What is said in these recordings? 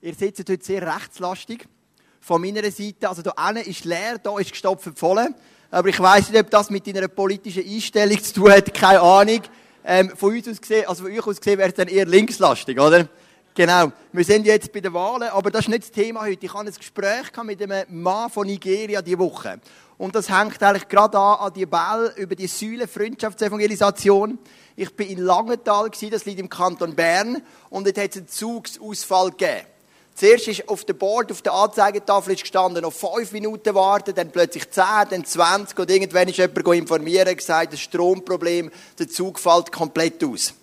Ihr sitzt heute sehr rechtslastig. Von meiner Seite, also hinten ist leer, da ist gestopft voll. Aber ich weiss nicht, ob das mit deiner politischen Einstellung zu tun hat, keine Ahnung. Ähm, von uns aus gesehen, also von euch aus gesehen, wäre es dann eher linkslastig, oder? Genau. Wir sind jetzt bei den Wahlen, aber das ist nicht das Thema heute. Ich hatte ein Gespräch mit einem Mann von Nigeria diese Woche. Und das hängt eigentlich gerade an, an die Bälle über die Säule Freundschaftsevangelisation. Ich bin in Langenthal, das liegt im Kanton Bern, und dort hat es einen Zugsausfall gegeben. Zuerst ist auf dem Board, auf der Anzeigetafel ist gestanden, noch fünf Minuten warten, dann plötzlich zehn, dann zwanzig und irgendwann ist jemand informieren und gesagt, das Stromproblem, der Zug fällt komplett aus.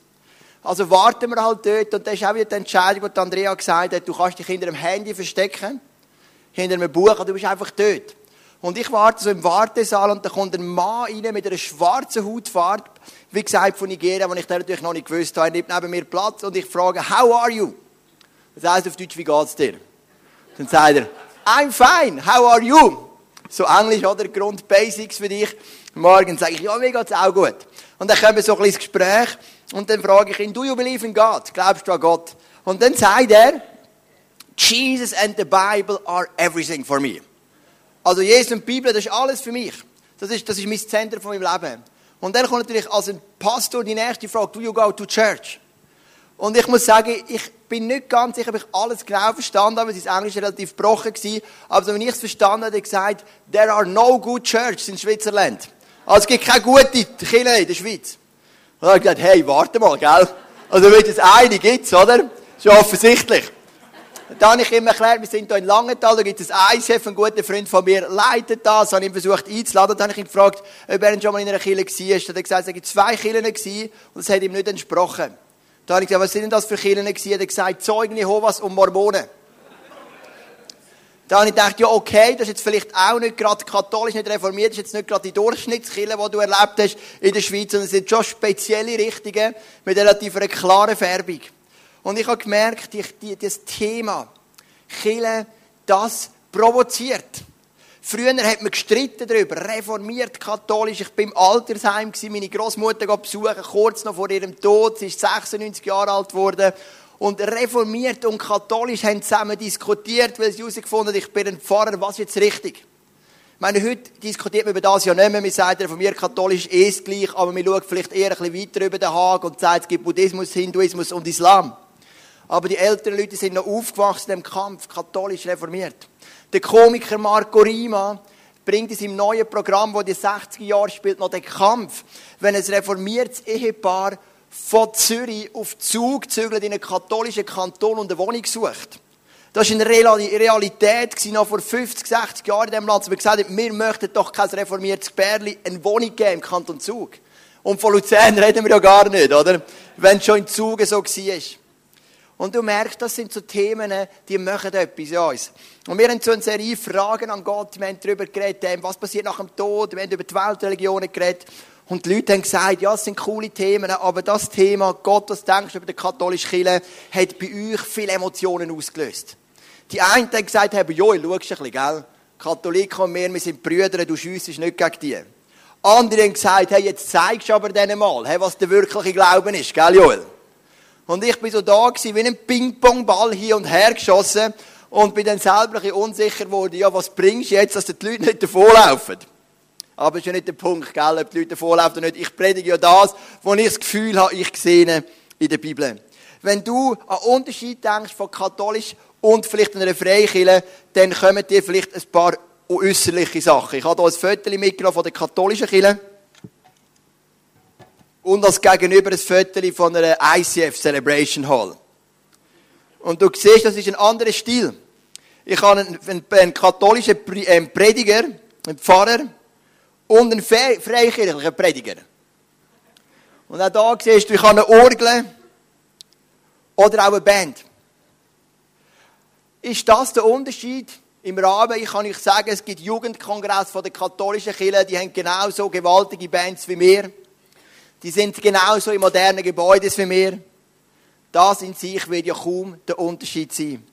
Also warten wir halt dort und das ist auch wieder die Entscheidung, die Andrea gesagt hat, du kannst dich hinter einem Handy verstecken, hinter einem Buch du bist einfach dort. Und ich warte so im Wartesaal und da kommt ein Mann rein mit einer schwarzen Hautfarbe, wie gesagt von Nigeria, wo ich natürlich noch nicht gewusst habe. Er nimmt neben mir Platz und ich frage, how are you? Das heißt auf Deutsch, wie geht's dir? Dann sagt er, I'm fine, how are you? So Englisch, oder? Grundbasics für dich. Morgen sage ich, ja, mir geht's auch gut. Und dann kommen wir so ein kleines Gespräch und dann frage ich ihn, do you believe in God? Glaubst du an Gott? Und dann sagt er, Jesus and the Bible are everything for me. Also Jesus und die Bibel, das ist alles für mich. Das ist, das ist mein Zentrum von meinem Leben. Und dann kommt natürlich als ein Pastor die nächste Frage, do you go to church? Und ich muss sagen, ich bin nicht ganz sicher, ob ich alles genau verstanden habe, weil sein Englisch relativ gebrochen. Aber wenn ich es verstanden habe, hat er gesagt, there are no good churches in Schweizerland. Also es gibt keine gute Kirche in der Schweiz. Und dann habe ich gesagt, hey, warte mal, gell? Also wenn es eine gibt, oder? Ist ja offensichtlich. Da habe ich ihm erklärt, wir sind hier in Langenthal, da gibt es ein ICF, ein guter Freund von mir leitet das, habe ihn versucht einzuladen, dann habe ich ihn gefragt, ob er schon mal in einer Kirche war. Dann hat er gesagt, es waren zwei Kirchen und es hat ihm nicht entsprochen. Da habe ich gesagt, was sind denn das für Kirchen? Er hat gesagt, Zeugen Jehovas und Mormonen. Da habe ich gedacht, ja, okay, das ist jetzt vielleicht auch nicht gerade katholisch, nicht reformiert, das ist jetzt nicht gerade die Durchschnittskirche, die du erlebt hast in der Schweiz, sondern es sind schon spezielle Richtungen mit relativ einer klaren Färbung. Und ich habe gemerkt, die, das Thema Kirche, das provoziert. Früher hat man gestritten darüber, reformiert, katholisch. Ich war im Altersheim, meine Großmutter besuchen, kurz noch vor ihrem Tod. Sie ist 96 Jahre alt geworden. Und reformiert und katholisch haben zusammen diskutiert, weil sie herausgefunden haben, ich bin ein Pfarrer, was ist jetzt richtig? Ich meine, heute diskutiert man über das ja nicht mehr. Man sagt, reformiert, katholisch ist gleich, aber man schaut vielleicht eher ein bisschen weiter über den Haag und sagt, es gibt Buddhismus, Hinduismus und Islam. Aber die älteren Leute sind noch aufgewachsen im Kampf, katholisch reformiert. Der Komiker Marco Rima bringt in seinem neuen Programm, wo die 60er Jahre spielt, noch den Kampf, wenn ein reformiertes Ehepaar von Zürich auf Zug zügelt in einen katholischen Kanton und eine Wohnung sucht. Das war eine Realität noch vor 50, 60 Jahren in diesem Land. Wir gesagt haben, wir möchten doch kein reformiertes Bärli eine Wohnung geben im Kanton Zug. Und von Luzern reden wir ja gar nicht, oder? Wenn es schon in Zug so war. Und du merkst, das sind so Themen, die machen etwas in uns. Und wir haben so eine Serie Fragen an Gott. Wir haben darüber geredet, was passiert nach dem Tod. Wir haben über die Weltreligionen geredet. Und die Leute haben gesagt, ja, es sind coole Themen, aber das Thema, Gott, was denkst du über die katholische Kirche, hat bei euch viele Emotionen ausgelöst. Die einen haben gesagt, hey, Joel, schau ein bisschen, gell? Katholiken und wir, wir sind Brüder, du schiessest nicht gegen die. Andere haben gesagt, hey, jetzt zeigst du aber denen mal, hey, was der wirkliche Glauben ist, gell, Joel? Und ich bin so da gewesen, wie ein Ping-Pong-Ball hier und her geschossen und bin dann selber ein bisschen unsicher geworden, ja, was bringst du jetzt, dass die Leute nicht davonlaufen? Aber das ist ja nicht der Punkt, gell, ob die Leute davonlaufen oder nicht. Ich predige ja das, wo ich das Gefühl habe, ich sehe in der Bibel. Wenn du an Unterschied denkst von katholisch und vielleicht einer Freikirche, dann kommen dir vielleicht ein paar äußerliche Sachen. Ich habe hier ein Foto mitgenommen von der katholischen Kirche und als Gegenüber ein Foto von einer ICF Celebration Hall. Und du siehst, das ist ein anderer Stil. Ich habe einen, einen, einen katholischen ähm, Prediger, einen Pfarrer und einen freikirchlichen Prediger. Und auch da siehst du, ich habe eine Orgel oder auch eine Band. Ist das der Unterschied im Rahmen? Ich kann euch sagen, es gibt Jugendkongress von der katholischen Kirche, die haben genauso gewaltige Bands wie wir. Die sind genauso in modernen Gebäuden wie wir. Das in sich wird ja kaum der Unterschied sein.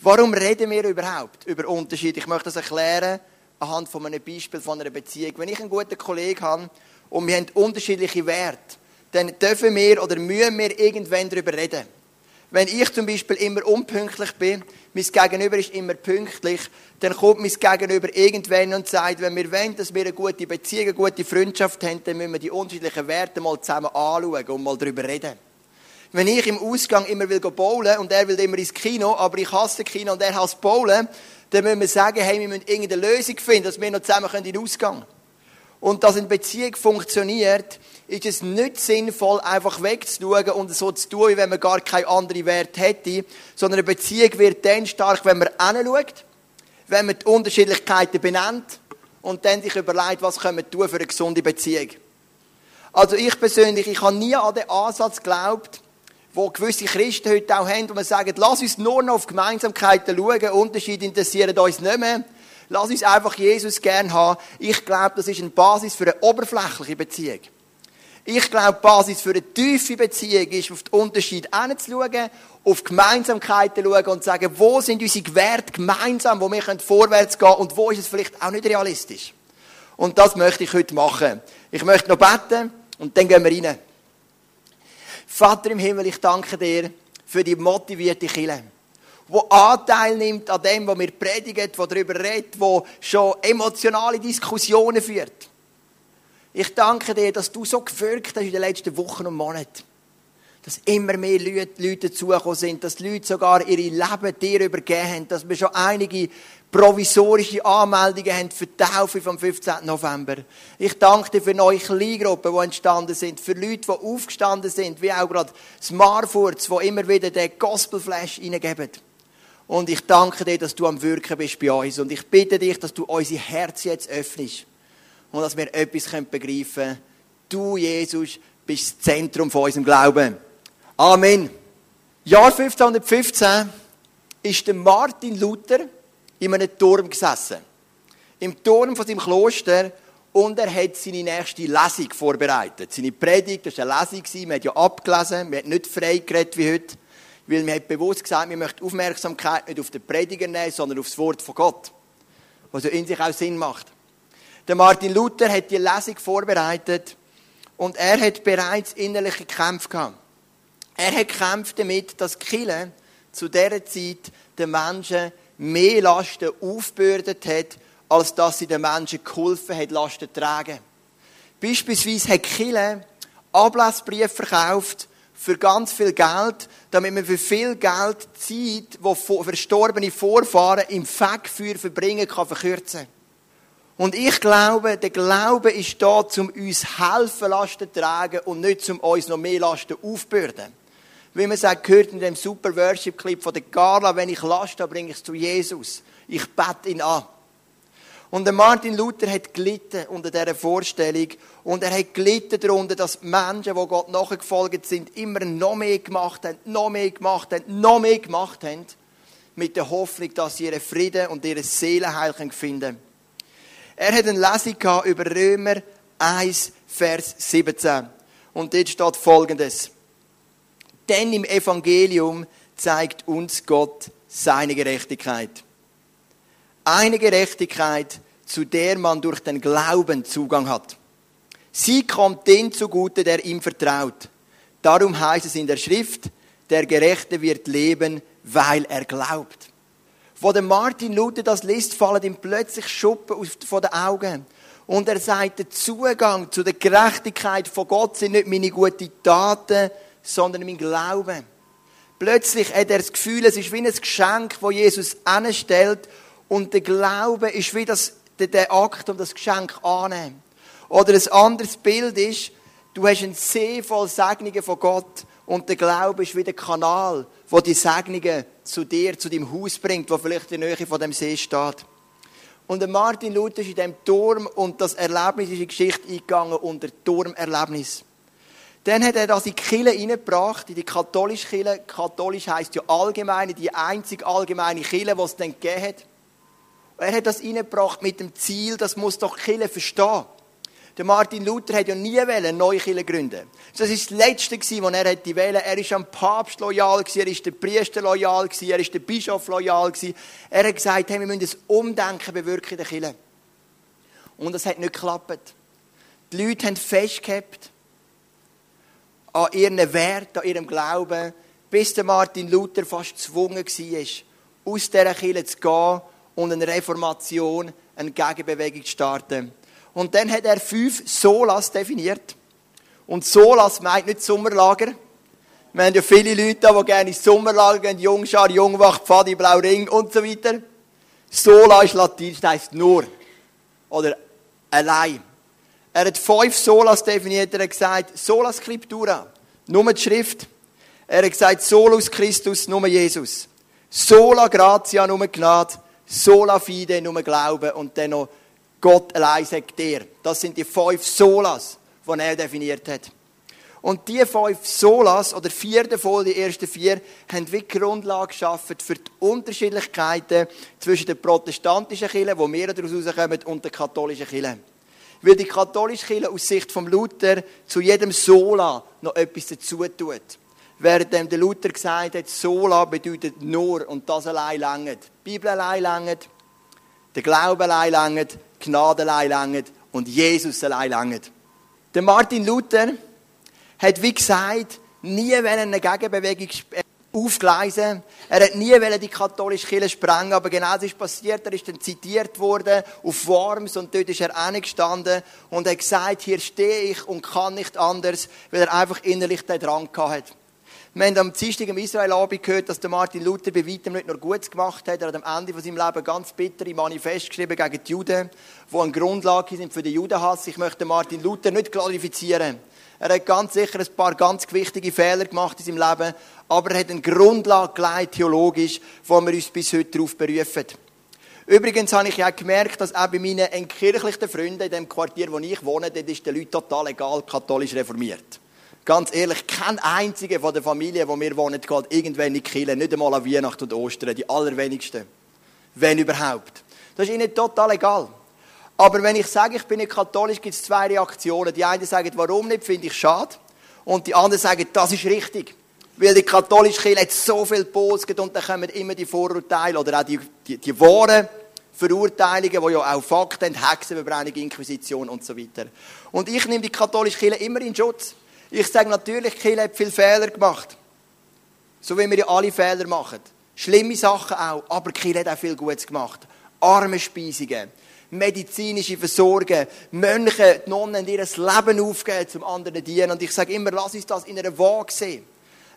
Warum reden wir überhaupt über Unterschied? Ich möchte das erklären anhand von einem Beispiel von einer Beziehung. Wenn ich einen guten Kollegen habe und wir haben unterschiedliche Werte, dann dürfen wir oder müssen wir irgendwann darüber reden. Wenn ich zum Beispiel immer unpünktlich bin, mein Gegenüber ist immer pünktlich, dann kommt mein Gegenüber irgendwann und sagt, wenn wir wollen, dass wir eine gute Beziehung, eine gute Freundschaft haben, dann müssen wir die unterschiedlichen Werte mal zusammen anschauen und mal darüber reden. Wenn ich im Ausgang immer will bowlen und er will immer ins Kino, aber ich hasse Kino und er hasst bowlen, dann müssen wir sagen, hey, wir müssen irgendeine Lösung finden, dass wir noch zusammen in den Ausgang können. Und dass eine Beziehung funktioniert, ist es nicht sinnvoll, einfach wegzuschauen und so zu tun, wie wenn man gar keinen anderen Wert hätte, sondern eine Beziehung wird dann stark, wenn man hinschaut, wenn man die Unterschiedlichkeiten benennt und dann sich überlegt, was können wir tun für eine gesunde Beziehung. Also ich persönlich, ich habe nie an den Ansatz geglaubt, wo gewisse Christen heute auch haben, wo man sagen, lass uns nur noch auf Gemeinsamkeiten schauen, Unterschiede interessieren uns nicht mehr. Lass uns einfach Jesus gern haben. Ich glaube, das ist eine Basis für eine oberflächliche Beziehung. Ich glaube, die Basis für eine tiefe Beziehung ist, auf die Unterschiede hinzuschauen, auf Gemeinsamkeiten schauen und sagen, wo sind unsere Werte gemeinsam, wo wir vorwärts gehen können und wo ist es vielleicht auch nicht realistisch. Und das möchte ich heute machen. Ich möchte noch beten und dann gehen wir rein. Vater im Himmel, ich danke dir für die motivierte Kirche wo Anteil nimmt an dem, was wir predigen, wo darüber redet, wo schon emotionale Diskussionen führt. Ich danke dir, dass du so gewirkt hast in den letzten Wochen und Monaten. Dass immer mehr Leute, dazugekommen sind, dass die Leute sogar ihre Leben dir übergeben haben, dass wir schon einige provisorische Anmeldungen haben für die Taufe vom 15. November. Ich danke dir für neue Kleingruppen, die entstanden sind, für Leute, die aufgestanden sind, wie auch gerade das Marfurz, die immer wieder den Gospelflash hineingeben. Und ich danke dir, dass du am Wirken bist bei uns. Und ich bitte dich, dass du unser Herz jetzt öffnest. Und dass wir etwas begreifen können. Du, Jesus, bist das Zentrum von unserem Glauben. Amen. Jahr 1515 ist der Martin Luther in einem Turm gesessen. Im Turm von seinem Kloster. Und er hat seine nächste Lesung vorbereitet. Seine Predigt, das war eine Lesung, wir haben ja abgelesen, wir haben nicht frei geredet wie heute. Weil wir haben bewusst gesagt, wir möchten Aufmerksamkeit nicht auf den Prediger nehmen, sondern auf das Wort von Gott. Was ja in sich auch Sinn macht. Der Martin Luther hat die Lesung vorbereitet und er hat bereits innerliche Kämpfe gehabt. Er hat gekämpft damit, dass Kille zu dieser Zeit den Menschen mehr Lasten aufbürdet hat, als dass sie den Menschen geholfen hat, Lasten zu tragen. Beispielsweise hat Kille Ablassbriefe verkauft für ganz viel Geld, damit man für viel Geld Zeit, die verstorbene Vorfahren im Fegfeuer verbringen kann, verkürzen. Und ich glaube, der Glaube ist da, um uns helfen, Lasten zu tragen und nicht, um uns noch mehr Lasten aufbürden. Wie man sagt, gehört in dem super Worship-Clip von der Carla, wenn ich Last habe, bringe ich es zu Jesus. Ich bete ihn an. Und der Martin Luther hat gelitten unter dieser Vorstellung. Und er hat gelitten darunter, dass Menschen, die Gott nachgefolgt sind, immer noch mehr gemacht haben, noch mehr gemacht haben, noch mehr gemacht haben. Mit der Hoffnung, dass sie ihren Frieden und ihre Seelenheil finden können. Er hat eine Lesung über Römer 1, Vers 17. Und dort steht folgendes. Denn im Evangelium zeigt uns Gott seine Gerechtigkeit. Eine Gerechtigkeit, zu der man durch den Glauben Zugang hat. Sie kommt den zugute, der ihm vertraut. Darum heißt es in der Schrift, der Gerechte wird leben, weil er glaubt. Wo der Martin Luther das liest, fallen ihm plötzlich Schuppen von den Augen. Und er sagt, der Zugang zu der Gerechtigkeit von Gott sind nicht meine guten Taten, sondern mein Glauben. Plötzlich hat er das Gefühl, es ist wie ein Geschenk, wo Jesus anstellt und der Glaube ist wie das, der Akt, um das Geschenk anzunehmen. Oder ein anderes Bild ist, du hast einen See voll Segnungen von Gott und der Glaube ist wie der Kanal, wo die Segnungen zu dir, zu deinem Haus bringt, wo vielleicht in der Nähe von dem See steht. Und Martin Luther ist in dem Turm und das Erlebnis ist in die Geschichte eingegangen unter Turmerlebnis. Dann hat er das in die Kirche hineingebracht, in die katholische Kirche. Katholisch heisst ja allgemeine, die einzige allgemeine Kirche, die es dann gegeben hat. Er hat das reingebracht mit dem Ziel, das muss doch Kirche verstehen. Der Martin Luther hat ja nie eine neue Kirche gründen. Das war das Letzte, was er hätte wählen. Er ist am Papst loyal er ist der Priester loyal er ist der Bischof loyal Er hat gesagt, hey, wir müssen ein Umdenken bewirken in der Kirche. Und das hat nicht geklappt. Die Leute haben festgehabt an ihren Wert, an ihrem Glauben, bis der Martin Luther fast gezwungen war, aus dieser Kirche zu gehen und eine Reformation, eine Gegenbewegung zu starten. Und dann hat er fünf Solas definiert. Und Solas meint nicht Sommerlager. Wir haben ja viele Leute, die gerne ins Sommerlager gehen, Jungschar, Jungwacht, Pfadi, Blauring und so weiter. Sola ist Latein, das heisst nur. Oder allein. Er hat fünf Solas definiert. Er hat gesagt, Sola Scriptura, nur die Schrift. Er hat gesagt, Solus Christus, nur Jesus. Sola Gratia, nur Gnade. Sola Fide, nur Glauben. Und dann noch Gott allein sagt dir. Das sind die fünf Solas, die er definiert hat. Und die fünf Solas, oder vier davon, die ersten vier, haben wie Grundlage geschaffen für die Unterschiedlichkeiten zwischen den protestantischen Kirchen, wo wir daraus rauskommen, und den katholischen Kirchen. Weil die katholische Kirche aus Sicht vom Luther zu jedem Sola noch etwas dazu tut. Während der Luther gesagt hat, Sola bedeutet nur und das allein langt. Die Bibel allein langt, der Glaube allein langt, Gnade allein langt und Jesus allein langt. Der Martin Luther hat, wie gesagt, nie eine Gegenbewegung aufgleisen. Er hat nie die katholische Kirche sprengen, aber genau das ist passiert. Er ist dann zitiert worden auf Worms und dort ist er gestanden und hat gesagt, hier stehe ich und kann nicht anders, weil er einfach innerlich den Drang hat. Wir haben am Dienstag im Israel-Abend gehört, dass der Martin Luther bei weitem nicht nur Gutes gemacht hat. Er hat am Ende von seinem Leben ganz bittere Manifest geschrieben gegen die Juden, die eine Grundlage sind für den Judenhass. Ich möchte Martin Luther nicht glorifizieren. Er hat ganz sicher ein paar ganz wichtige Fehler gemacht in seinem Leben, aber er hat eine Grundlage geleitet, theologisch, wo wir uns bis heute darauf berufen. Übrigens habe ich auch gemerkt, dass auch bei meinen entkirchlichten Freunden in dem Quartier, wo ich wohne, dort ist den Leuten total egal, katholisch reformiert. Ganz ehrlich, kein einziger von der Familie, wo wir wohnen, geht irgendwann in die Kirche, nicht einmal an Weihnachten und Ostern, die allerwenigsten. Wenn überhaupt. Das ist ihnen total egal. Aber wenn ich sage, ich bin nicht katholisch, gibt es zwei Reaktionen. Die einen sagen, warum nicht, finde ich schade. Und die anderen sagen, das ist richtig. Weil die katholische Kirche hat so viel Posget und dann kommen immer die Vorurteile oder auch die, die, die wahren Verurteilungen, die ja auch Fakten haben, Hexenverbrennung, Inquisition und so weiter. Und ich nehme die katholische Kirche immer in Schutz. Ich sage natürlich, die Kirche hat viele Fehler gemacht. So wie wir ja alle Fehler machen. Schlimme Sachen auch, aber die Kirche hat auch viel Gutes gemacht. Armenspeisungen medizinische Versorgung. Mönche, die Nonnen ihr Leben aufgeben, zum anderen dienen. Und ich sage immer, lass uns das in einer Waage sehen.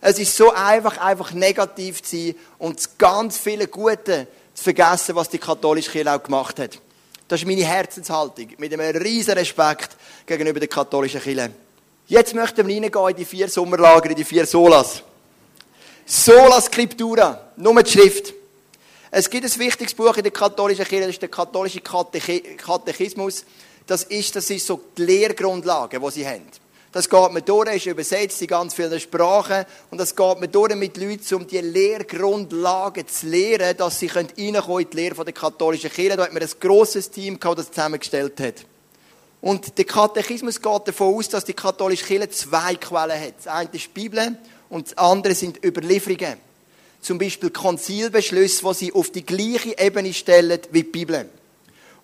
Es ist so einfach, einfach negativ zu sein und ganz viele Gute zu vergessen, was die katholische Kirche auch gemacht hat. Das ist meine Herzenshaltung, mit einem riesen Respekt gegenüber der katholischen Kirche. Jetzt möchten wir reingehen in die vier Sommerlager, in die vier Solas. Sola Scriptura, nur die Schrift. Es gibt ein wichtiges Buch in der katholischen Kirche, das ist der katholische Katechismus. Das ist, das ist so die Lehrgrundlage, die sie haben. Das geht mir durch, ist übersetzt in ganz vielen Sprachen. Und das geht mir durch mit Leuten, um die Lehrgrundlagen zu lehren, dass sie reinkommen in die Lehre der katholischen Kirche. Da hat man ein grosses Team gehabt, das zusammengestellt hat. Und der Katechismus geht davon aus, dass die katholische Kirche zwei Quellen hat. Das eine ist die Bibel und das andere sind Überlieferungen zum Beispiel Konzilbeschlüsse, die sie auf die gleiche Ebene stellen wie die Bibel.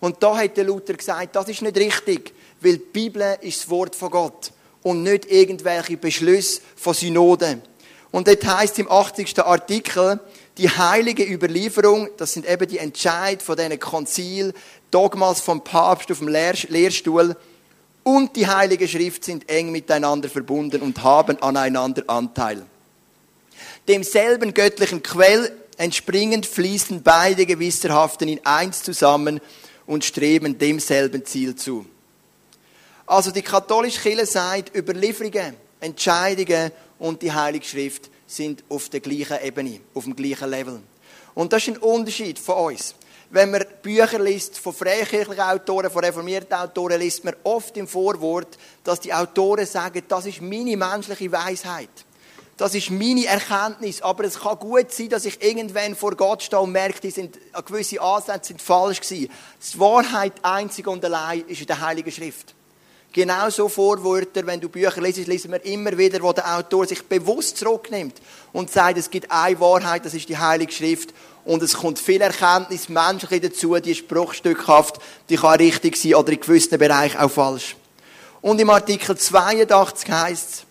Und da hat der Luther gesagt, das ist nicht richtig, weil die Bibel ist das Wort von Gott und nicht irgendwelche Beschlüsse von Synoden. Und dort heißt im 80. Artikel, die heilige Überlieferung, das sind eben die Entscheid von diesen Konzil, Dogmas vom Papst auf dem Lehrstuhl und die heilige Schrift sind eng miteinander verbunden und haben aneinander Anteil. Demselben göttlichen Quell entspringend fließen beide gewisserhaften in eins zusammen und streben demselben Ziel zu. Also die katholische Kirche sagt, Überlieferungen, Entscheidungen und die Heilige Schrift sind auf der gleichen Ebene, auf dem gleichen Level. Und das ist ein Unterschied von uns. Wenn man Bücher liest von freikirchlichen Autoren, von reformierten Autoren, liest man oft im Vorwort, dass die Autoren sagen, das ist meine menschliche Weisheit. Das ist meine Erkenntnis. Aber es kann gut sein, dass ich irgendwann vor Gott stehe und merke, die sind, gewisse Ansätze sind falsch gewesen. Die Wahrheit einzig und allein ist in der Heiligen Schrift. Genauso Vorwörter, wenn du Bücher liest, lesen wir immer wieder, wo der Autor sich bewusst zurücknimmt und sagt, es gibt eine Wahrheit, das ist die Heilige Schrift. Und es kommt viel Erkenntnis menschlich dazu, die ist bruchstückhaft, die kann richtig sein oder in gewissen Bereichen auch falsch. Und im Artikel 82 heißt es,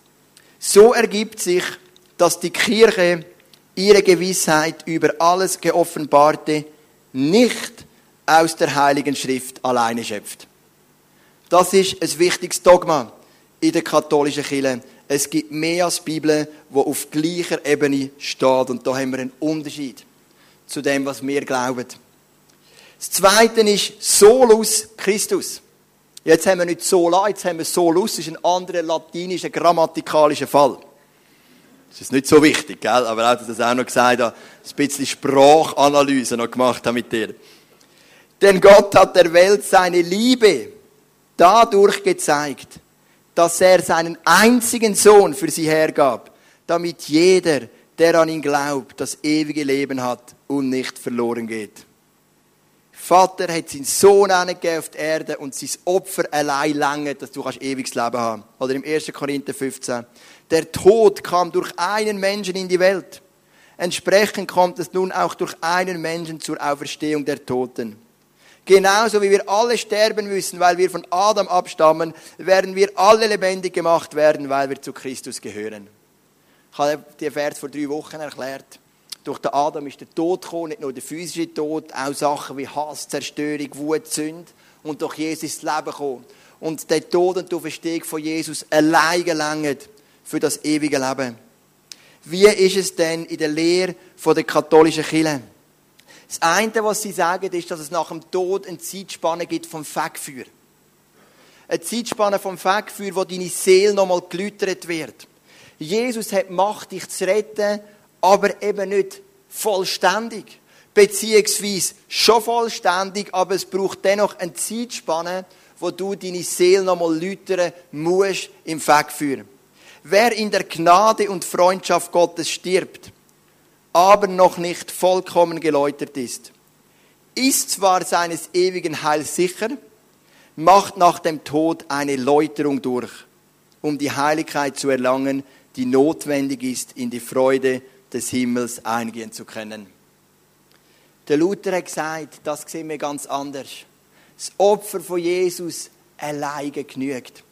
so ergibt sich dass die Kirche ihre Gewissheit über alles Geoffenbarte nicht aus der Heiligen Schrift alleine schöpft. Das ist ein wichtiges Dogma in der katholischen Kirche. Es gibt mehr als die Bibel, wo auf gleicher Ebene steht. Und da haben wir einen Unterschied zu dem, was wir glauben. Das Zweite ist Solus Christus. Jetzt haben wir nicht Sola, jetzt haben wir Solus, das ist ein anderer latinischer grammatikalischer Fall. Das ist nicht so wichtig, gell? aber auch, dass ich das auch noch gesagt habe, ein bisschen Sprachanalyse noch gemacht habe mit dir. Denn Gott hat der Welt seine Liebe dadurch gezeigt, dass er seinen einzigen Sohn für sie hergab, damit jeder, der an ihn glaubt, das ewige Leben hat und nicht verloren geht. Vater hat seinen Sohn auf die Erde und sein Opfer allein lange, dass du ewiges Leben haben kannst. Oder im 1. Korinther 15. Der Tod kam durch einen Menschen in die Welt. Entsprechend kommt es nun auch durch einen Menschen zur Auferstehung der Toten. Genauso wie wir alle sterben müssen, weil wir von Adam abstammen, werden wir alle lebendig gemacht werden, weil wir zu Christus gehören. Ich habe den Vers vor drei Wochen erklärt. Durch den Adam ist der Tod gekommen, nicht nur der physische Tod, auch Sachen wie Hass, Zerstörung, Wut, Sünde. Und durch Jesus ist das Leben gekommen. Und der Tod und die Auferstehung von Jesus allein gelangt für das ewige Leben. Wie ist es denn in der Lehre der katholischen Kirche? Das eine, was sie sagen, ist, dass es nach dem Tod eine Zeitspanne gibt vom Fegfeuer. Eine Zeitspanne vom Fegfeuer, wo deine Seele nochmal gelütert wird. Jesus hat Macht, dich zu retten, aber eben nicht vollständig. Beziehungsweise schon vollständig, aber es braucht dennoch eine Zeitspanne, wo du deine Seele nochmal läutern musst im Fegfeuer. Wer in der Gnade und Freundschaft Gottes stirbt, aber noch nicht vollkommen geläutert ist, ist zwar seines ewigen Heils sicher, macht nach dem Tod eine Läuterung durch, um die Heiligkeit zu erlangen, die notwendig ist, in die Freude des Himmels eingehen zu können. Der Luther hat gesagt, das sehen wir ganz anders. Das Opfer von Jesus alleine genügt.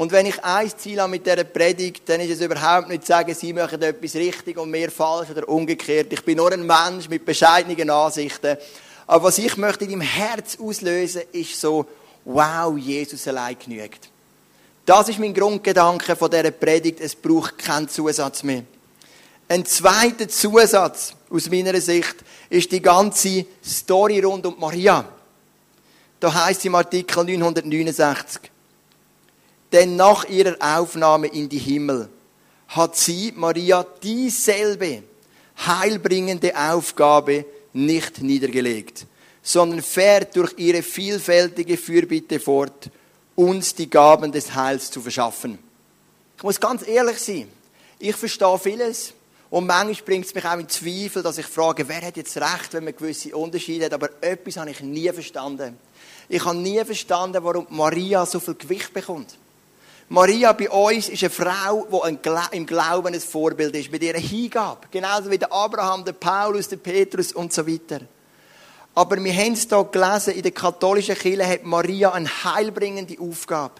Und wenn ich ein Ziel habe mit dieser Predigt, dann ist es überhaupt nicht zu sagen, Sie machen etwas richtig und mir falsch oder umgekehrt. Ich bin nur ein Mensch mit bescheidenen Ansichten. Aber was ich möchte in deinem Herz auslösen, ist so, wow, Jesus allein genügt. Das ist mein Grundgedanke von dieser Predigt. Es braucht keinen Zusatz mehr. Ein zweiter Zusatz aus meiner Sicht ist die ganze Story rund um Maria. Da heißt im Artikel 969, denn nach ihrer Aufnahme in die Himmel hat sie, Maria, dieselbe heilbringende Aufgabe nicht niedergelegt, sondern fährt durch ihre vielfältige Fürbitte fort, uns die Gaben des Heils zu verschaffen. Ich muss ganz ehrlich sein, ich verstehe vieles, und manchmal bringt es mich auch in Zweifel, dass ich frage, wer hat jetzt recht, wenn man gewisse Unterschiede hat. Aber etwas habe ich nie verstanden. Ich habe nie verstanden, warum Maria so viel Gewicht bekommt. Maria bei uns ist eine Frau, die im Glauben ein Vorbild ist, mit ihrer Hingabe. Genauso wie der Abraham, der Paulus, der Petrus und so weiter. Aber wir haben es hier gelesen, in der katholischen Kirche hat Maria eine heilbringende Aufgabe.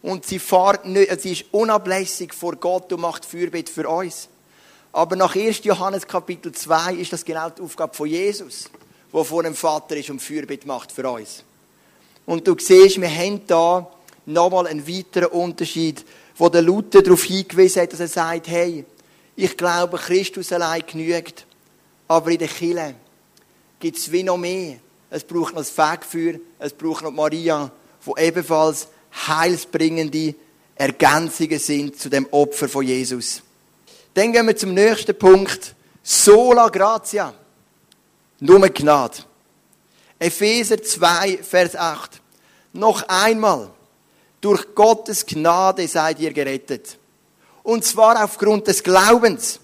Und sie, fährt nicht, sie ist unablässig vor Gott und macht Fürbitte für uns. Aber nach 1. Johannes Kapitel 2 ist das genau die Aufgabe von Jesus, der vor dem Vater ist und Fürbitte macht für uns. Und du siehst, wir haben da nochmal einen weiteren Unterschied, wo der Luther darauf hingewiesen hat, dass er sagt, hey, ich glaube, Christus allein genügt, aber in der Kirche gibt es wie noch mehr. Es braucht noch das Fegfeuer, es braucht noch Maria, wo ebenfalls heilsbringende Ergänzungen sind zu dem Opfer von Jesus. Dann gehen wir zum nächsten Punkt. Sola gratia. Nur Gnade. Epheser 2, Vers 8. Noch einmal. Durch Gottes Gnade seid ihr gerettet. Und zwar aufgrund des Glaubens.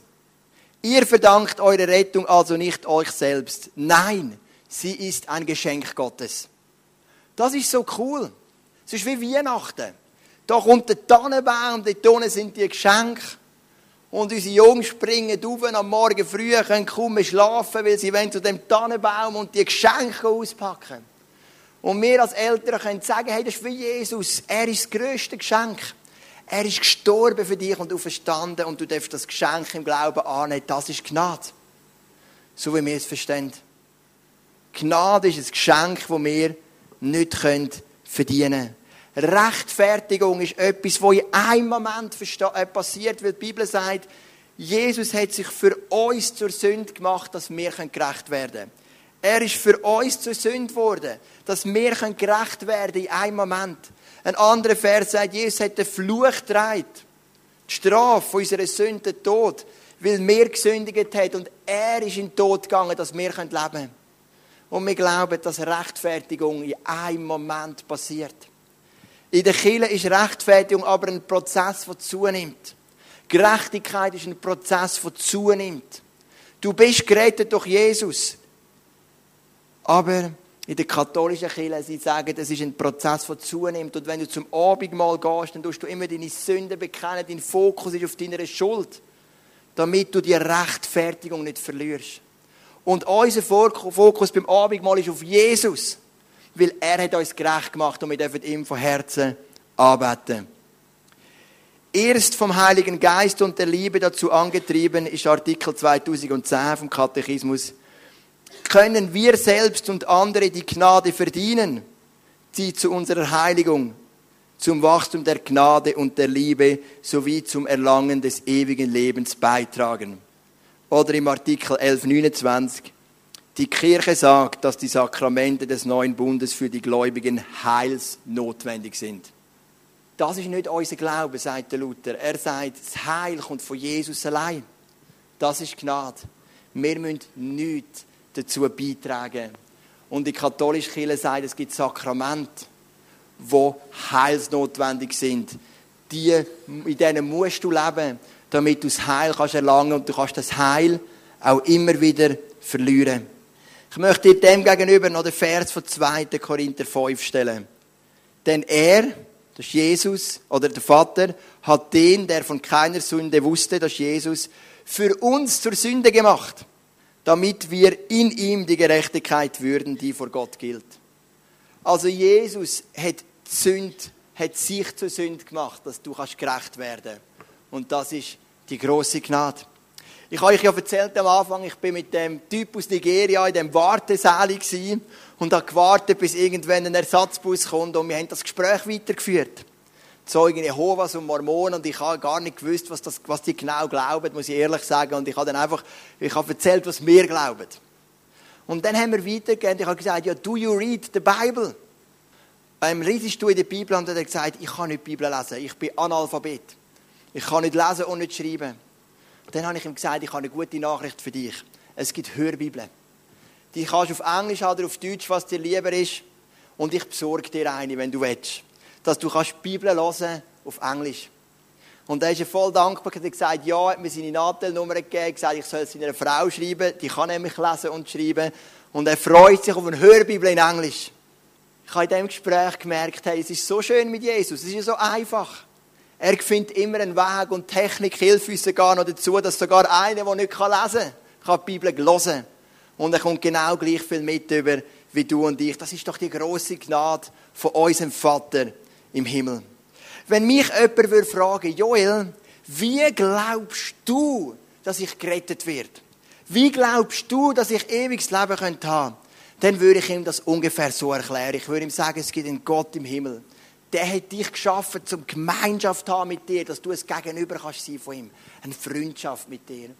Ihr verdankt eure Rettung also nicht euch selbst. Nein, sie ist ein Geschenk Gottes. Das ist so cool. Es ist wie Weihnachten. Da kommt der Tannenbaum, die Tonnen sind die Geschenke. Und unsere Jungs springen auf am Morgen früh, können kaum mehr schlafen, weil sie zu dem Tannenbaum und die Geschenke auspacken. Und wir als Eltern können sagen, hey, das ist wie Jesus. Er ist das grösste Geschenk. Er ist gestorben für dich und auferstanden und du darfst das Geschenk im Glauben annehmen. Das ist Gnade. So wie wir es verstehen. Gnade ist ein Geschenk, das wir nicht verdienen können. Rechtfertigung ist etwas, was in einem Moment äh, passiert, weil die Bibel sagt, Jesus hat sich für uns zur Sünde gemacht, dass wir gerecht werden können. Er ist für uns zur Sünde geworden, dass wir gerecht werden in einem Moment. Ein anderer Vers sagt, Jesus hat den Fluch getragen. Die Strafe unserer Sünde, den Tod, weil wir gesündigt haben und er ist in den Tod gegangen, dass wir leben können. Und wir glauben, dass Rechtfertigung in einem Moment passiert. In der Kirche ist Rechtfertigung aber ein Prozess, der zunimmt. Gerechtigkeit ist ein Prozess, der zunimmt. Du bist gerettet durch Jesus. Aber in der katholischen Kirche, sie sagen, das ist ein Prozess, der zunimmt. Und wenn du zum Abendmahl gehst, dann tust du immer deine Sünden bekennen. Dein Fokus ist auf deiner Schuld. Damit du die Rechtfertigung nicht verlierst. Und unser Fokus beim Abendmahl ist auf Jesus weil er hat uns gerecht gemacht und wir dürfen ihm von Herzen arbeiten. Erst vom Heiligen Geist und der Liebe dazu angetrieben ist Artikel 2010 vom Katechismus. Können wir selbst und andere die Gnade verdienen, die zu unserer Heiligung, zum Wachstum der Gnade und der Liebe sowie zum Erlangen des ewigen Lebens beitragen? Oder im Artikel 1129 die Kirche sagt, dass die Sakramente des neuen Bundes für die Gläubigen heilsnotwendig sind. Das ist nicht unser Glaube, sagt der Luther. Er sagt, das Heil kommt von Jesus allein. Das ist Gnade. Wir müssen nichts dazu beitragen. Und die katholische Kirche sagt, es gibt Sakramente, die heilsnotwendig sind. Die, in denen musst du leben, damit du das Heil kannst erlangen und du kannst das Heil auch immer wieder verlieren. Ich möchte dir dem gegenüber noch den Vers von 2. Korinther 5 stellen. Denn er, das ist Jesus, oder der Vater, hat den, der von keiner Sünde wusste, das ist Jesus, für uns zur Sünde gemacht, damit wir in ihm die Gerechtigkeit würden, die vor Gott gilt. Also Jesus hat Sünde, hat sich zur Sünde gemacht, dass du kannst gerecht werden. Und das ist die große Gnade. Ich habe euch ja erzählt am Anfang, ich bin mit dem Typ aus Nigeria in dem Wartesaal und habe gewartet, bis irgendwann ein Ersatzbus kommt und wir haben das Gespräch weitergeführt. Zeugen Jehovas und Mormonen und ich habe gar nicht gewusst, was, das, was die genau glauben, muss ich ehrlich sagen. Und ich habe dann einfach, ich habe erzählt, was wir glauben. Und dann haben wir weitergehend, ich habe gesagt, ja, do you read the Bible? Ähm, liest du in der Bibel? Und er hat gesagt, ich kann nicht die Bibel lesen, ich bin Analphabet. Ich kann nicht lesen und nicht schreiben. Dann habe ich ihm gesagt, ich habe eine gute Nachricht für dich. Es gibt Hörbibeln. Die kannst du auf Englisch oder auf Deutsch, was dir lieber ist. Und ich besorge dir eine, wenn du willst. Dass du die Bibel hören auf Englisch. Und er ist voll dankbar, er hat gesagt, ja, hat mir seine Nadelnummer gegeben, gesagt, ich soll es seiner Frau schreiben, die kann nämlich lesen und schreiben. Und er freut sich auf eine Hörbibel in Englisch. Ich habe in diesem Gespräch gemerkt, hey, es ist so schön mit Jesus, es ist ja so einfach. Er findet immer einen Weg und Technik hilft uns sogar noch dazu, dass sogar einer, der nicht lesen kann, kann die Bibel hören Und er kommt genau gleich viel mit über wie du und ich. Das ist doch die große Gnade von unserem Vater im Himmel. Wenn mich jemand würde fragen, Joel, wie glaubst du, dass ich gerettet werde? Wie glaubst du, dass ich ewiges Leben haben könnte? Dann würde ich ihm das ungefähr so erklären. Ich würde ihm sagen, es gibt einen Gott im Himmel der hat dich geschaffen, zum Gemeinschaft haben mit dir, dass du es Gegenüber kannst sein von ihm. Eine Freundschaft mit dir.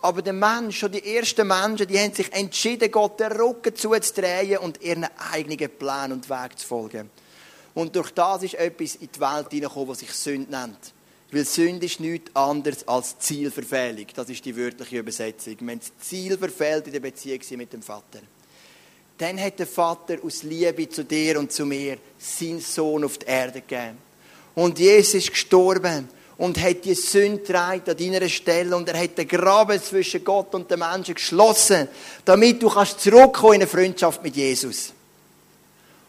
Aber der Mensch, schon die ersten Menschen, die haben sich entschieden, Gott den Rücken zuzudrehen und ihren eigenen Plan und Weg zu folgen. Und durch das ist etwas in die Welt hineingekommen, was sich Sünde nennt. Weil Sünde ist nichts anderes als Zielverfehlung. Das ist die wörtliche Übersetzung. Haben das Ziel verfehlt in der Beziehung mit dem Vater. Dann hat der Vater aus Liebe zu dir und zu mir seinen Sohn auf die Erde gegeben. Und Jesus ist gestorben und hat die Sünde an deiner Stelle und er hat den Graben zwischen Gott und den Menschen geschlossen, damit du kannst zurückkommen in eine Freundschaft mit Jesus.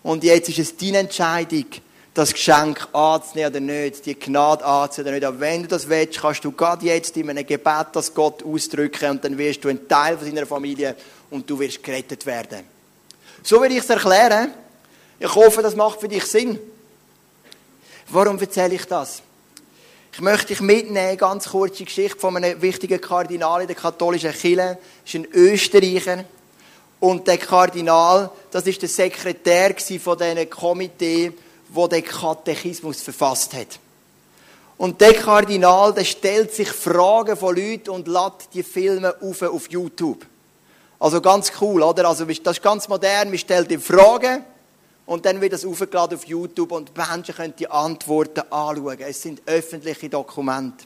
Und jetzt ist es deine Entscheidung, das Geschenk anzunehmen oder nicht, die Gnade anzunehmen oder nicht. Aber wenn du das willst, kannst du gerade jetzt in einem Gebet das Gott ausdrücken und dann wirst du ein Teil von seiner Familie und du wirst gerettet werden. So will ich es erklären. Ich hoffe, das macht für dich Sinn. Warum erzähle ich das? Ich möchte dich mitnehmen, ganz kurze Geschichte von einem wichtigen Kardinal in der katholischen Kirche. Das ist ein Österreicher. Und der Kardinal, das ist der Sekretär von diesem Komitee, wo den Katechismus verfasst hat. Und der Kardinal, der stellt sich Fragen von Leuten und lädt die Filme auf, auf YouTube. Also ganz cool, oder? Also das ist ganz modern, man stellt ihm Fragen und dann wird das aufgeladen auf YouTube und Menschen können die Antworten anschauen. Es sind öffentliche Dokumente.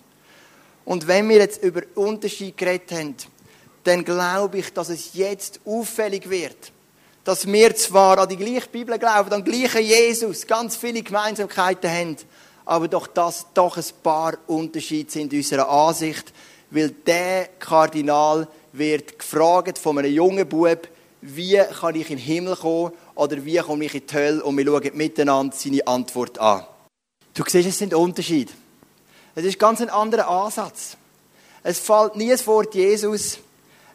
Und wenn wir jetzt über Unterschied geredet haben, dann glaube ich, dass es jetzt auffällig wird, dass wir zwar an die gleiche Bibel glauben, an den gleichen Jesus, ganz viele Gemeinsamkeiten haben, aber doch dass doch ein paar Unterschiede sind in unserer Ansicht, weil der Kardinal wird gefragt von einem jungen Bub, wie kann ich in den Himmel kommen oder wie komme ich in die Hölle und wir schauen miteinander seine Antwort an. Du siehst, es sind Unterschiede. Es ist ganz ein anderer Ansatz. Es fällt nie das Wort Jesus,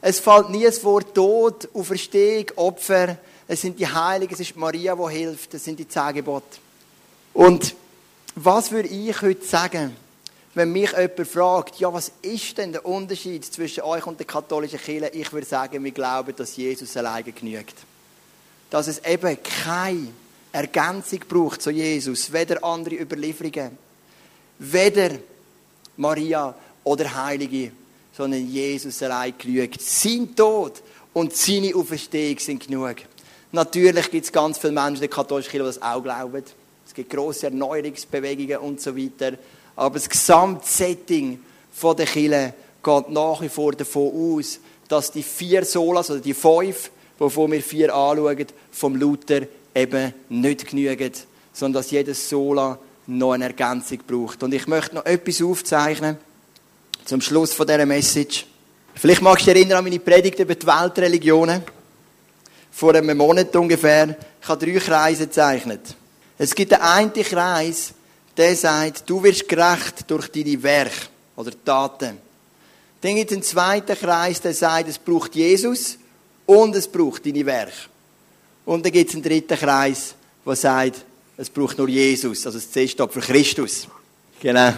es fällt nie das Wort Tod, Auferstehung, Opfer. Es sind die Heiligen, es ist Maria, die hilft, es sind die Zehn Gebote. Und was würde ich heute sagen, wenn mich jemand fragt, ja, was ist denn der Unterschied zwischen euch und der katholischen Kirche? Ich würde sagen, wir glauben, dass Jesus alleine genügt. Dass es eben keine Ergänzung braucht zu Jesus, weder andere Überlieferungen, weder Maria oder Heilige, sondern Jesus allein genügt. Sein Tod und seine Auferstehung sind genug. Natürlich gibt es ganz viele Menschen in der katholischen Kirche, die das auch glauben. Es gibt grosse Erneuerungsbewegungen und so weiter. Aber das Gesamtsetting der Kirche geht nach wie vor davon aus, dass die vier Solas, oder die fünf, wovon wir vier anschauen, vom Luther eben nicht genügen, sondern dass jedes Sola noch eine Ergänzung braucht. Und ich möchte noch etwas aufzeichnen zum Schluss von dieser Message. Vielleicht magst du dich erinnern an meine Predigt über die Weltreligionen. Vor einem Monat ungefähr. Ich habe drei Kreise gezeichnet. Es gibt den einen Kreis, der sagt, du wirst gerecht durch deine Werke oder Taten. Dann gibt es einen zweiten Kreis, der sagt, es braucht Jesus und es braucht deine Werke. Und dann gibt es einen dritten Kreis, der sagt, es braucht nur Jesus. Also das C steht für Christus. Genau.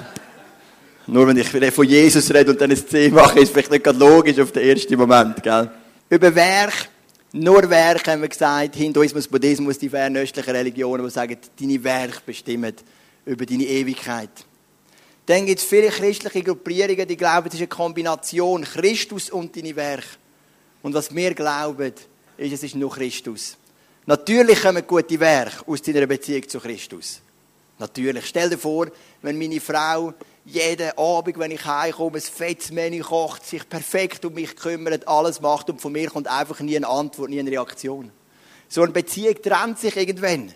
Nur wenn ich von Jesus rede und dann ein C mache, ist vielleicht nicht gerade logisch auf den ersten Moment. Gell? Über Werk, nur Werk haben wir gesagt, Hinduismus, Buddhismus, die fernöstlichen Religionen, die sagen, deine Werke bestimmen über deine Ewigkeit. Dann gibt es viele christliche Gruppierungen, die glauben, es ist eine Kombination Christus und deine Werke. Und was wir glauben, ist, es ist nur Christus. Natürlich kommen gute Werke aus deiner Beziehung zu Christus. Natürlich. Stell dir vor, wenn meine Frau jeden Abend, wenn ich heimkomme, ein fettes Menü kocht, sich perfekt um mich kümmert, alles macht und von mir kommt einfach nie eine Antwort, nie eine Reaktion. So eine Beziehung trennt sich irgendwann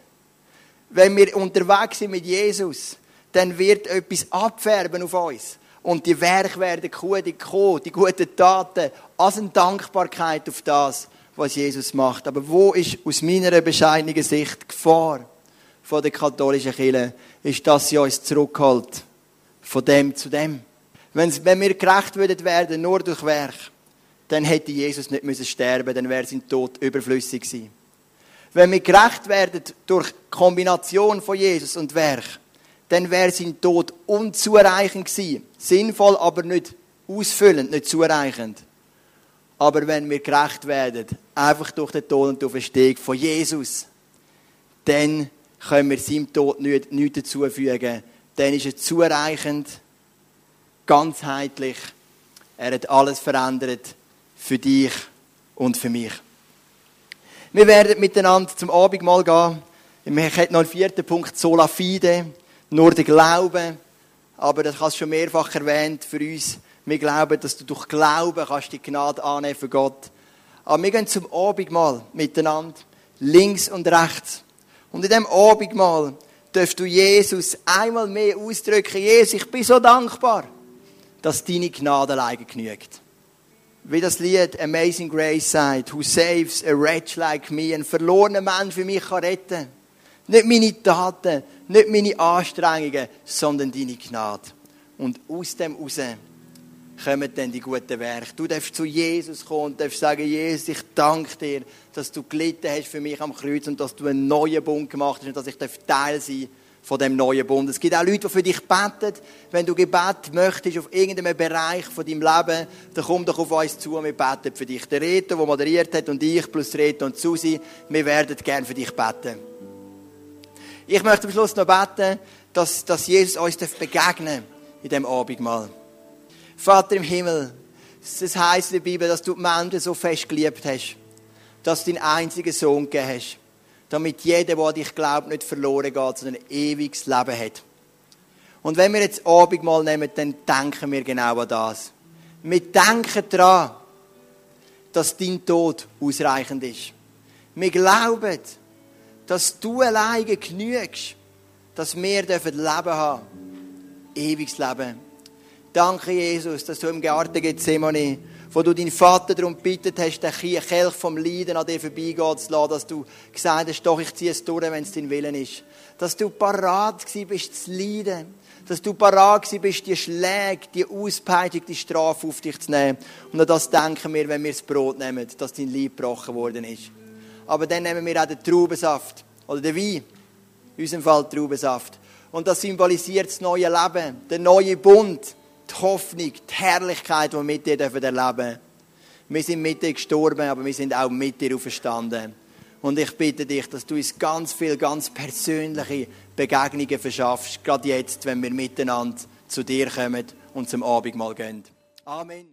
wenn wir unterwegs sind mit Jesus, dann wird etwas abfärben auf uns. Und die Werke werden kommen, die guten Taten, als eine Dankbarkeit auf das, was Jesus macht. Aber wo ist aus meiner bescheidenen Sicht die Gefahr von der katholischen Kirche? Ist, dass sie uns zurückholt. Von dem zu dem. Wenn wir gerecht würden werden, nur durch Werk, dann hätte Jesus nicht müssen sterben, dann wäre sein Tod überflüssig gewesen. Wenn wir gerecht werden durch Kombination von Jesus und Werk, dann wäre sein Tod unzureichend gewesen. Sinnvoll, aber nicht ausfüllend, nicht zureichend. Aber wenn wir gerecht werden, einfach durch den Tod und die Auferstehung von Jesus, dann können wir seinem Tod nichts, nichts dazufügen. Dann ist er zureichend, ganzheitlich. Er hat alles verändert für dich und für mich. Wir werden miteinander zum Abendmahl gehen. Wir haben noch einen vierten Punkt, Sola Fide, nur der Glaube. Aber das hast du schon mehrfach erwähnt für uns. Wir glauben, dass du durch Glauben kannst die Gnade annehmen für Gott. Aber wir gehen zum Abendmahl miteinander, links und rechts. Und in diesem Abendmahl darfst du Jesus einmal mehr ausdrücken, Jesus, ich bin so dankbar, dass deine Gnade alleine genügt wie das Lied Amazing Grace sagt, who saves a wretch like me, ein verlorener Mensch für mich kann retten. Nicht meine Taten, nicht meine Anstrengungen, sondern deine Gnade. Und aus dem raus kommen dann die guten Werke. Du darfst zu Jesus kommen und darfst sagen, Jesus, ich danke dir, dass du gelitten hast für mich am Kreuz und dass du einen neuen Bund gemacht hast und dass ich Teil sein von dem neuen Bund. Es gibt auch Leute, die für dich beten. Wenn du Gebet möchtest auf irgendeinem Bereich von deinem Leben, dann komm doch auf uns zu, wir beten für dich. Der Reto, der moderiert hat, und ich, plus Reto und Susi, wir werden gerne für dich beten. Ich möchte am Schluss noch beten, dass, dass Jesus uns begegnen darf in diesem Abendmahl. Vater im Himmel, es heisst in der Bibel, dass du die Menschen so fest geliebt hast, dass du deinen einzigen Sohn gegeben hast damit jeder, der dich glaubt, nicht verloren geht, sondern ein ewiges Leben hat. Und wenn wir jetzt Abendmahl nehmen, dann denken wir genau an das. Wir denken daran, dass dein Tod ausreichend ist. Wir glauben, dass du alleine genügst, dass wir Leben haben dürfen. Ewiges Leben. Danke, Jesus, dass du im Garten Gethsemane wo du deinen Vater darum bittet hast, den Kelch vom Leiden an dir vorbeigehen zu lassen, dass du gesagt hast, doch, ich ziehe es durch, wenn es dein Willen ist. Dass du parat bist zu leiden. Dass du parat bist, die Schläge, die Auspeitschung, die Strafe auf dich zu nehmen. Und an das denken wir, wenn wir das Brot nehmen, dass dein Leib gebrochen worden ist. Aber dann nehmen wir auch den Traubensaft. Oder den Wein. In unserem Fall Traubensaft. Und das symbolisiert das neue Leben, der neue Bund die Hoffnung, die Herrlichkeit, die wir mit dir erleben dürfen. Wir sind mit dir gestorben, aber wir sind auch mit dir auferstanden. Und ich bitte dich, dass du uns ganz viel, ganz persönliche Begegnungen verschaffst, gerade jetzt, wenn wir miteinander zu dir kommen und zum Abendmahl gehen. Amen.